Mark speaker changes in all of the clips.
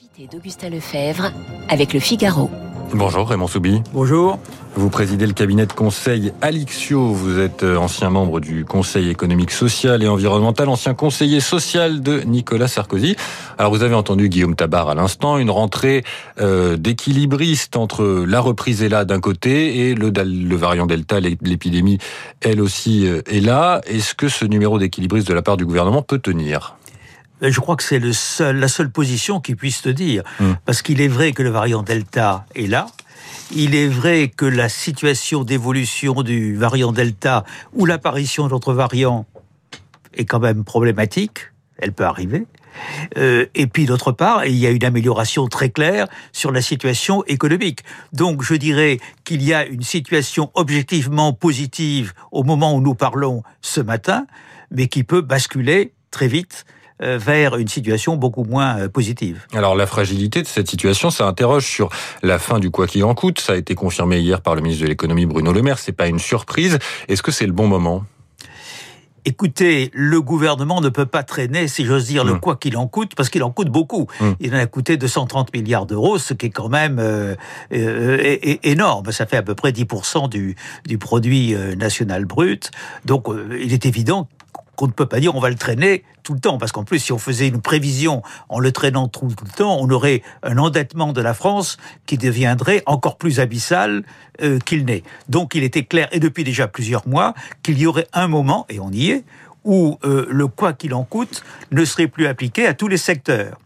Speaker 1: L'invité d'Augustin Lefebvre avec le Figaro.
Speaker 2: Bonjour Raymond Soubi.
Speaker 3: Bonjour.
Speaker 2: Vous présidez le cabinet de conseil Alixio. Vous êtes euh, ancien membre du Conseil économique, social et environnemental, ancien conseiller social de Nicolas Sarkozy. Alors vous avez entendu Guillaume Tabar à l'instant, une rentrée euh, d'équilibriste entre la reprise est là d'un côté et le, le variant Delta, l'épidémie, elle aussi euh, est là. Est-ce que ce numéro d'équilibriste de la part du gouvernement peut tenir?
Speaker 3: Je crois que c'est seul, la seule position qui puisse te dire. Hmm. Parce qu'il est vrai que le variant Delta est là. Il est vrai que la situation d'évolution du variant Delta ou l'apparition d'autres variants est quand même problématique. Elle peut arriver. Euh, et puis d'autre part, il y a une amélioration très claire sur la situation économique. Donc je dirais qu'il y a une situation objectivement positive au moment où nous parlons ce matin, mais qui peut basculer très vite euh, vers une situation beaucoup moins euh, positive.
Speaker 2: Alors la fragilité de cette situation, ça interroge sur la fin du quoi qu'il en coûte. Ça a été confirmé hier par le ministre de l'économie Bruno Le Maire. C'est pas une surprise. Est-ce que c'est le bon moment?
Speaker 3: Écoutez, le gouvernement ne peut pas traîner, si j'ose dire, le hmm. quoi qu'il en coûte, parce qu'il en coûte beaucoup. Hmm. Il en a coûté 230 milliards d'euros, ce qui est quand même euh, énorme. Ça fait à peu près 10% du, du produit national brut. Donc, il est évident qu'on ne peut pas dire on va le traîner tout le temps, parce qu'en plus, si on faisait une prévision en le traînant tout, le temps, on aurait un endettement de la France qui deviendrait encore plus abyssal euh, qu'il n'est. Donc il était clair, et depuis déjà plusieurs mois, qu'il y aurait un moment, et on y est, où euh, le quoi qu'il en coûte ne serait plus appliqué à tous les secteurs.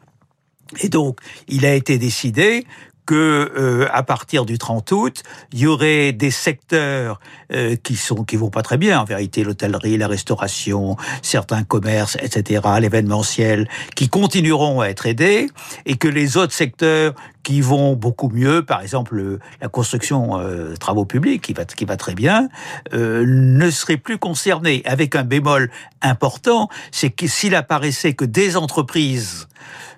Speaker 3: Et donc, il a été décidé que euh, à partir du 30 août, il y aurait des secteurs euh, qui sont qui vont pas très bien en vérité, l'hôtellerie, la restauration, certains commerces, etc., l'événementiel, qui continueront à être aidés, et que les autres secteurs qui vont beaucoup mieux, par exemple la construction euh, travaux publics qui va qui va très bien, euh, ne seraient plus concernés. Avec un bémol important, c'est que s'il apparaissait que des entreprises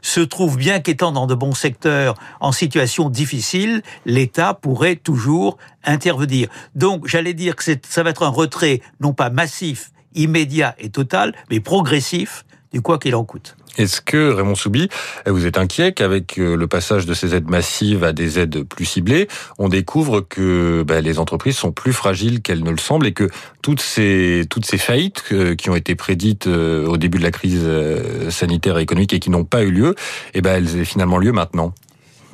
Speaker 3: se trouvent bien qu'étant dans de bons secteurs en situation difficile, l'État pourrait toujours intervenir. Donc, j'allais dire que ça va être un retrait non pas massif, immédiat et total, mais progressif du quoi qu'il en coûte.
Speaker 2: Est-ce que, Raymond Soubi, vous êtes inquiet qu'avec euh, le passage de ces aides massives à des aides plus ciblées, on découvre que bah, les entreprises sont plus fragiles qu'elles ne le semblent et que toutes ces, faillites euh, qui ont été prédites euh, au début de la crise sanitaire et économique et qui n'ont pas eu lieu, eh ben, elles aient finalement lieu maintenant?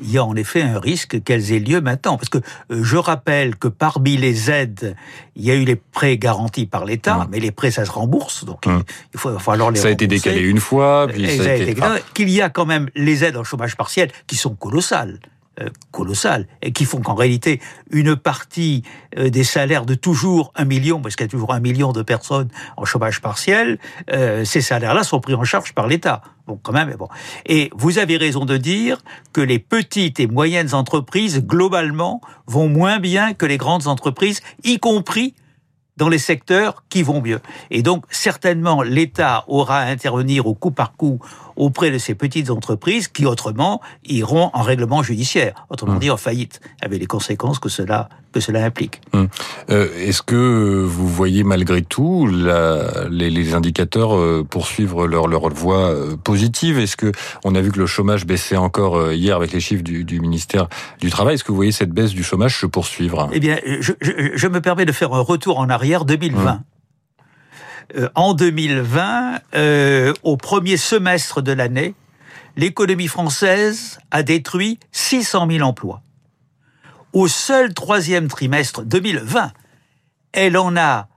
Speaker 3: Il y a en effet un risque qu'elles aient lieu maintenant. Parce que euh, je rappelle que parmi les aides, il y a eu les prêts garantis par l'État, mmh. mais les prêts, ça se rembourse. Donc mmh. il, faut, falloir les
Speaker 2: Ça a été décalé une fois, puis ça a été...
Speaker 3: Qu'il y a quand même les aides en chômage partiel qui sont colossales. Euh, colossales et qui font qu'en réalité une partie euh, des salaires de toujours un million, parce qu'il y a toujours un million de personnes en chômage partiel, euh, ces salaires-là sont pris en charge par l'État. Bon, quand même, bon. Et vous avez raison de dire que les petites et moyennes entreprises, globalement, vont moins bien que les grandes entreprises, y compris dans les secteurs qui vont mieux. Et donc, certainement, l'État aura à intervenir au coup par coup auprès de ces petites entreprises qui, autrement, iront en règlement judiciaire, autrement mmh. dit en faillite, avec les conséquences que cela, que cela implique. Mmh.
Speaker 2: Euh, Est-ce que vous voyez malgré tout la, les, les, indicateurs euh, poursuivre leur, leur voie euh, positive? Est-ce que on a vu que le chômage baissait encore euh, hier avec les chiffres du, du ministère du Travail? Est-ce que vous voyez cette baisse du chômage se poursuivre?
Speaker 3: Eh bien, je, je, je, me permets de faire un retour en arrière 2020. Euh, en 2020, euh, au premier semestre de l'année, l'économie française a détruit 600 000 emplois. Au seul troisième trimestre 2020, elle en a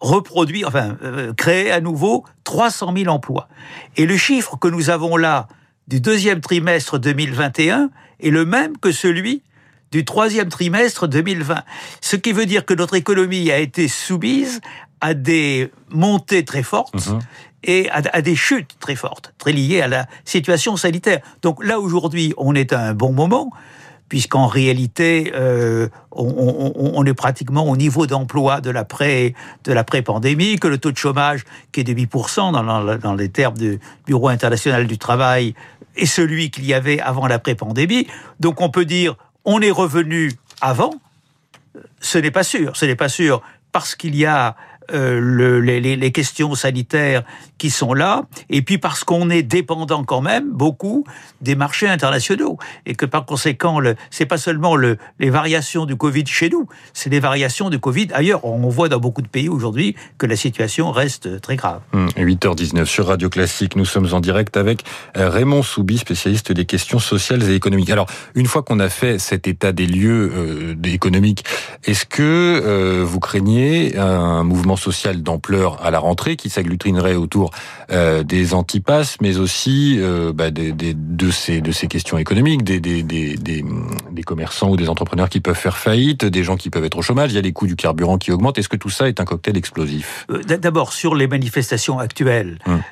Speaker 3: reproduit, enfin, euh, créé à nouveau 300 000 emplois. Et le chiffre que nous avons là du deuxième trimestre 2021 est le même que celui du troisième trimestre 2020. Ce qui veut dire que notre économie a été soumise à des montées très fortes mhm. et à, des chutes très fortes, très liées à la situation sanitaire. Donc là, aujourd'hui, on est à un bon moment, puisqu'en réalité, euh, on, est pratiquement au niveau d'emploi de l'après de l'après-pandémie, que le taux de chômage, qui est de 8% dans, dans les termes du Bureau international du travail, est celui qu'il y avait avant l'après-pandémie. Donc on peut dire, on est revenu avant. Ce n'est pas sûr. Ce n'est pas sûr parce qu'il y a euh, les, questions sanitaires qui sont là, et puis parce qu'on est dépendant quand même beaucoup des marchés internationaux, et que par conséquent, c'est pas seulement le, les variations du Covid chez nous, c'est les variations du Covid ailleurs. On voit dans beaucoup de pays aujourd'hui que la situation reste très grave.
Speaker 2: 8h19 hum, sur Radio Classique, nous sommes en direct avec euh, Raymond Soubi, spécialiste des questions sociales et économiques. Alors, une fois qu'on a fait cet état des lieux euh, économiques, est-ce que euh, vous craignez un mouvement social d'ampleur à la rentrée qui s'agglutinerait autour euh, des antipasses, mais aussi euh, bah, des, des, de, ces, de ces questions économiques, des, des, des, des, commerçants ou des entrepreneurs qui peuvent faire faillite, des gens qui peuvent être au chômage, il y a les coûts du carburant qui augmentent. Est-ce que tout ça est un cocktail explosif?
Speaker 3: Euh, D'abord, sur les manifestations actuelles hum.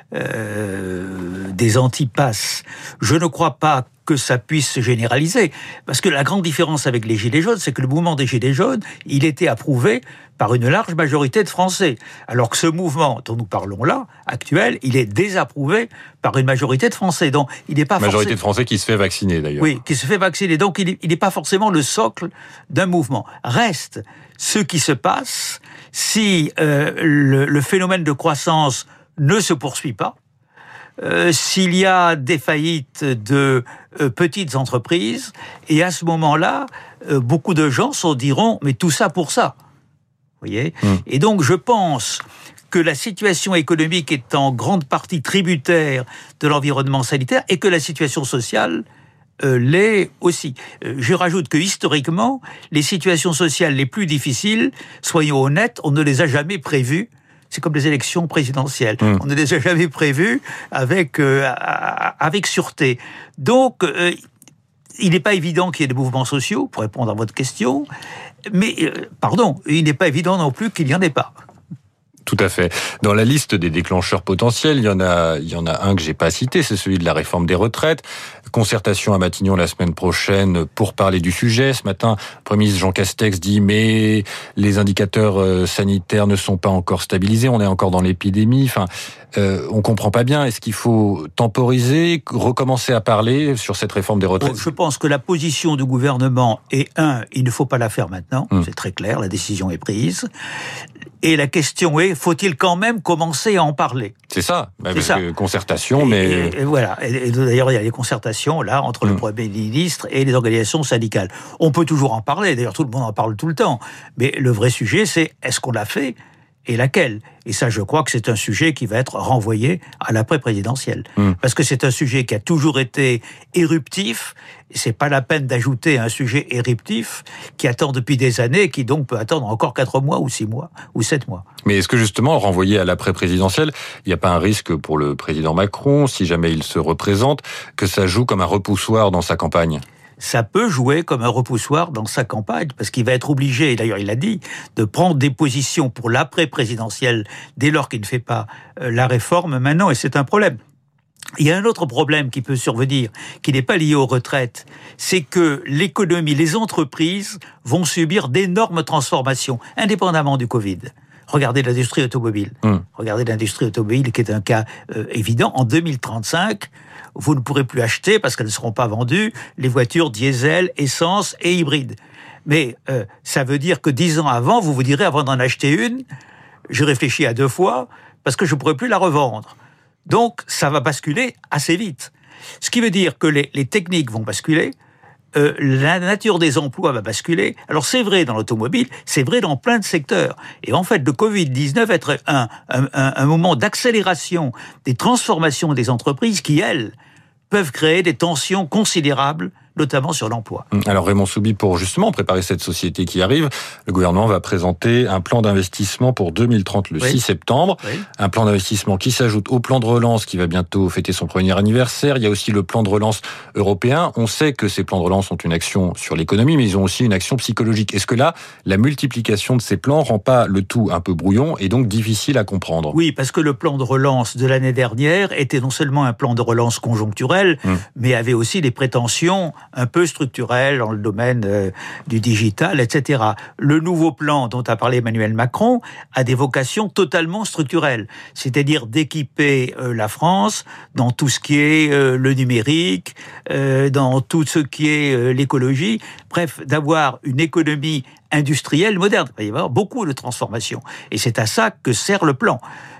Speaker 3: des antipasses, je ne crois pas que ça puisse se généraliser. Parce que la grande différence avec les Gilets jaunes, c'est que le mouvement des Gilets jaunes, il était approuvé par une large majorité de Français. Alors que ce mouvement dont nous parlons là, actuel, il est désapprouvé par une majorité de Français. Donc, il n'est pas
Speaker 2: majorité de Français qui se fait vacciner d'ailleurs.
Speaker 3: Oui, qui se fait vacciner. Donc, il n'est pas forcément le socle d'un mouvement. Reste ce qui se passe si euh, le, le phénomène de croissance ne se poursuit pas, euh, s'il y a des faillites de euh, petites entreprises, et à ce moment-là, euh, beaucoup de gens se diront, mais tout ça pour ça. Voyez hmm. Et donc, je pense que la situation économique est en grande partie tributaire de l'environnement sanitaire et que la situation sociale l'est aussi. je rajoute que historiquement, les situations sociales les plus difficiles, soyons honnêtes, on ne les a jamais prévues c'est comme les élections présidentielles. Hmm. On ne les a jamais prévues avec, euh, avec sûreté. Donc, euh, il n'est pas évident qu'il y ait des mouvements sociaux, pour répondre à votre question, mais, euh, pardon, il n'est pas évident non plus qu'il n'y en ait pas.
Speaker 2: Tout à fait. Dans la liste des déclencheurs potentiels, il y en a, il y en a un que j'ai pas cité, c'est celui de la réforme des retraites. Concertation à Matignon la semaine prochaine pour parler du sujet. Ce matin, le Premier ministre Jean Castex dit mais les indicateurs euh, sanitaires ne sont pas encore stabilisés, on est encore dans l'épidémie. Enfin, euh, on comprend pas bien. Est-ce qu'il faut temporiser, recommencer à parler sur cette réforme des retraites?
Speaker 3: Je pense que la position du gouvernement est un, il ne faut pas la faire maintenant. Hum. C'est très clair, la décision est prise. Et la question est, faut-il quand même commencer à en parler
Speaker 2: C'est ça. Bah, ça. concertation, mais
Speaker 3: et, voilà. Et, d'ailleurs, il y a des concertations là entre le hum. premier ministre et les organisations syndicales. On peut toujours en parler. D'ailleurs, tout le monde en parle tout le temps. Mais le vrai sujet, c'est est-ce qu'on l'a fait et laquelle? Et ça, je crois que c'est un sujet qui va être renvoyé à l'après-présidentiel. Hmm. Parce que c'est un sujet qui a toujours été éruptif, c'est pas la peine d'ajouter un sujet éruptif qui attend depuis des années, et qui donc peut attendre encore 4 mois ou 6 mois ou 7 mois.
Speaker 2: Mais est-ce que justement, renvoyer à l'après-présidentiel, il n'y a pas un risque pour le président Macron, si jamais il se représente, que ça joue comme un repoussoir dans sa campagne?
Speaker 3: Ça peut jouer comme un repoussoir dans sa campagne, parce qu'il va être obligé, et d'ailleurs il l'a dit, de prendre des positions pour l'après-présidentiel dès lors qu'il ne fait pas euh, la réforme maintenant, et c'est un problème. Il y a un autre problème qui peut survenir, qui n'est pas lié aux retraites, c'est que l'économie, les entreprises vont subir d'énormes transformations, indépendamment du Covid. Regardez l'industrie automobile. Hum. Regardez l'industrie automobile qui est un cas euh, évident. En 2035, vous ne pourrez plus acheter, parce qu'elles ne seront pas vendues, les voitures diesel, essence et hybrides. Mais euh, ça veut dire que dix ans avant, vous vous direz, avant d'en acheter une, je réfléchis à deux fois, parce que je ne pourrai plus la revendre. Donc, ça va basculer assez vite. Ce qui veut dire que les, les techniques vont basculer, euh, la nature des emplois va basculer. Alors c'est vrai dans l'automobile, c'est vrai dans plein de secteurs. Et en fait, le Covid-19 va être un, un, un moment d'accélération des transformations des entreprises qui, elles, peuvent créer des tensions considérables notamment sur l'emploi.
Speaker 2: Hum, alors Raymond Soubi, pour justement préparer cette société qui arrive, le gouvernement va présenter un plan d'investissement pour 2030 le 6 septembre. Un plan d'investissement qui s'ajoute au plan de relance qui va bientôt fêter son premier anniversaire. Il y a aussi le plan de relance européen. On sait que ces plans de relance ont une action sur l'économie, mais ils ont aussi une action psychologique. Est-ce que là, la multiplication de ces plans rend pas le tout un peu brouillon et donc difficile à comprendre?
Speaker 3: Oui, parce que le plan de relance de l'année dernière était non seulement un plan de relance conjoncturel, hum. mais avait aussi des prétentions un peu structurels dans le domaine euh, du digital, etc. Le nouveau plan dont a parlé Emmanuel Macron a des vocations totalement structurelles, c'est-à-dire d'équiper euh, la France dans tout ce qui est euh, le numérique, dans tout ce qui est l'écologie, bref, d'avoir une économie industrielle moderne. Il va y avoir beaucoup de transformations. Et c'est à ça que sert le plan.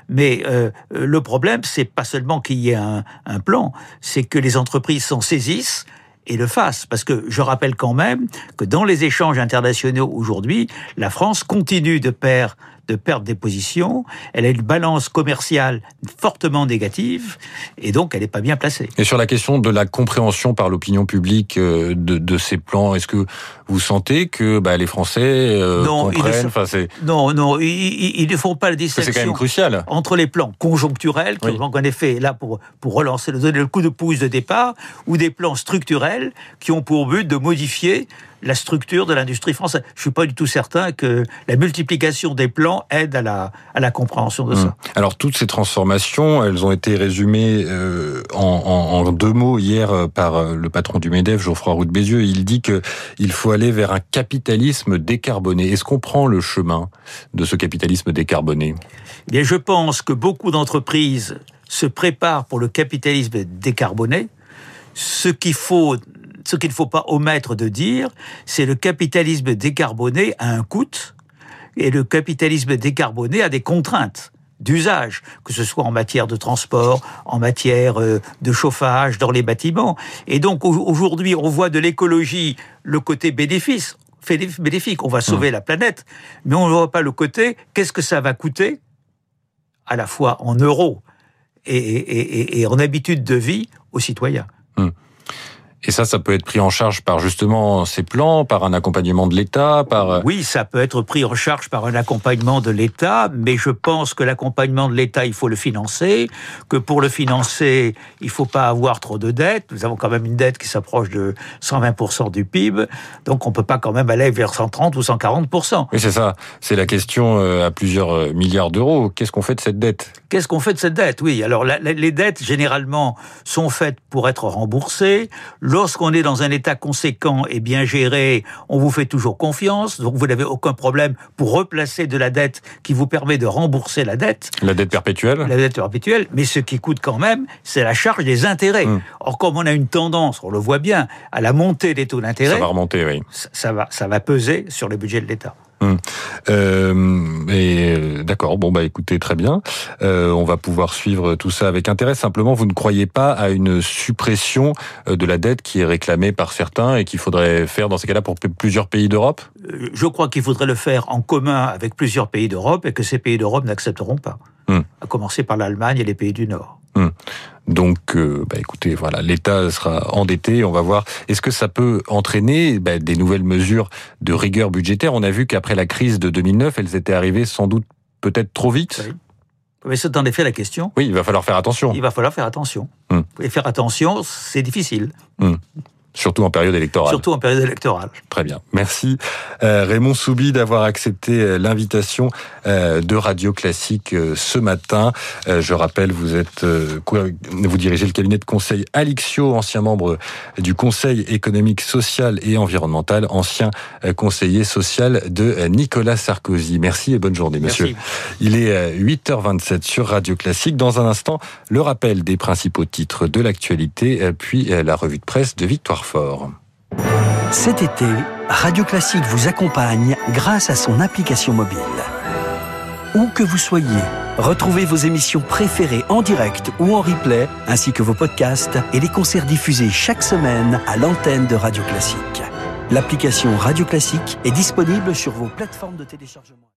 Speaker 3: Mais euh, le problème, c'est pas seulement qu'il y ait un, un plan, c'est que les entreprises s'en saisissent et le fassent. Parce que je rappelle quand même que dans les échanges internationaux aujourd'hui, la France continue de perdre de perdre des positions, elle a une balance commerciale fortement négative, et donc elle n'est pas bien placée.
Speaker 2: Et sur la question de la compréhension par l'opinion publique euh, de, de, ces plans, est-ce que vous sentez que bah, les Français euh, non, comprennent
Speaker 3: Non, non, ils, ne font pas la distinction
Speaker 2: quand même crucial.
Speaker 3: entre les plans conjoncturels, qui ont en effet là pour, pour relancer, donner le coup de pouce de départ, ou des plans structurels qui ont pour but de modifier la structure de l'industrie française. Je suis pas du tout certain que la multiplication des plans aide à la, à la compréhension de ça. Hum.
Speaker 2: Alors toutes ces transformations, elles ont été résumées euh, en, en, deux mots hier euh, par euh, le patron du Medef, Geoffroy Roux de Bézieux. Il dit que il faut aller vers un capitalisme décarboné. Est-ce qu'on prend le chemin de ce capitalisme décarboné?
Speaker 3: Bien, je pense que beaucoup d'entreprises se préparent pour le capitalisme décarboné. Ce qu'il faut ce qu'il ne faut pas omettre de dire, c'est le capitalisme décarboné a un coût, et le capitalisme décarboné a des contraintes d'usage, que ce soit en matière de transport, en matière euh, de chauffage, dans les bâtiments. Et donc aujourd'hui, on voit de l'écologie le côté bénéfice, bénéfique, on va sauver mmh. la planète, mais on ne voit pas le côté qu'est-ce que ça va coûter, à la fois en euros et, en habitude de vie aux citoyens? Mmh.
Speaker 2: Et ça, ça peut être pris en charge par justement ces plans, par un accompagnement de l'État, par... Euh,
Speaker 3: oui, ça peut être pris en charge par un accompagnement de l'État, mais je pense que l'accompagnement de l'État, il faut le financer, que pour le financer, il faut pas avoir trop de dettes. Nous avons quand même une dette qui s'approche de 120% du PIB, donc on peut pas quand même aller vers 130 ou 140%.
Speaker 2: Oui, c'est ça. C'est la question euh, à plusieurs euh, milliards d'euros. Qu'est-ce qu'on fait de cette dette?
Speaker 3: Qu'est-ce qu'on fait de cette dette? Oui, alors les dettes, généralement, sont faites pour être remboursées. Lorsqu'on est dans un État conséquent et bien géré, on vous fait toujours confiance, donc vous n'avez aucun problème pour replacer de la dette qui vous permet de rembourser la dette.
Speaker 2: La dette perpétuelle
Speaker 3: La dette perpétuelle, mais ce qui coûte quand même, c'est la charge des intérêts. Hum. Or, comme on a une tendance, on le voit bien, à la montée des taux d'intérêt... Ça
Speaker 2: va remonter, oui.
Speaker 3: Ça, va, ça va peser sur le budget de l'État.
Speaker 2: Hum. Euh, et d'accord, bon bah écoutez très bien, euh, on va pouvoir suivre tout ça avec intérêt. Simplement, vous ne croyez pas à une suppression euh, de la dette qui est réclamée par certains et qu'il faudrait faire dans ces cas-là pour plusieurs pays d'Europe?
Speaker 3: Euh, Je crois qu'il faudrait le faire en commun avec plusieurs pays d'Europe et que ces pays d'Europe n'accepteront pas. Hum. À commencer par l'Allemagne et les pays du Nord.
Speaker 2: Hum. Donc, euh, bah, écoutez, voilà, l'État sera endetté. On va voir. Est-ce que ça peut entraîner bah, des nouvelles mesures de rigueur budgétaire? On a vu qu'après la crise de 2009, elles étaient arrivées sans doute peut-être trop vite. Oui.
Speaker 3: Mais c'est en effet la question.
Speaker 2: Oui, il va falloir faire attention.
Speaker 3: Il va falloir faire attention. Hum. Et faire attention, c'est difficile.
Speaker 2: Hum. Surtout en période électorale.
Speaker 3: Surtout en période électorale.
Speaker 2: Très bien. Merci euh, Raymond Soubi d'avoir accepté euh, l'invitation euh, de Radio Classique ce matin. Je rappelle, vous êtes vous dirigez le cabinet de conseil Alixio, ancien membre du Conseil économique, social et environnemental, ancien conseiller social de Nicolas Sarkozy. Merci et bonne journée, monsieur. Il est 8h27 sur Radio Classique. Dans un instant, le rappel des principaux titres de l'actualité, puis la revue de presse de Victoire
Speaker 4: Cet été, Radio Classique vous accompagne grâce à son application mobile. Où que vous soyez, retrouvez vos émissions préférées en direct ou en replay, ainsi que vos podcasts et les concerts diffusés chaque semaine à l'antenne de Radio Classique. L'application Radio Classique est disponible sur vos plateformes de téléchargement.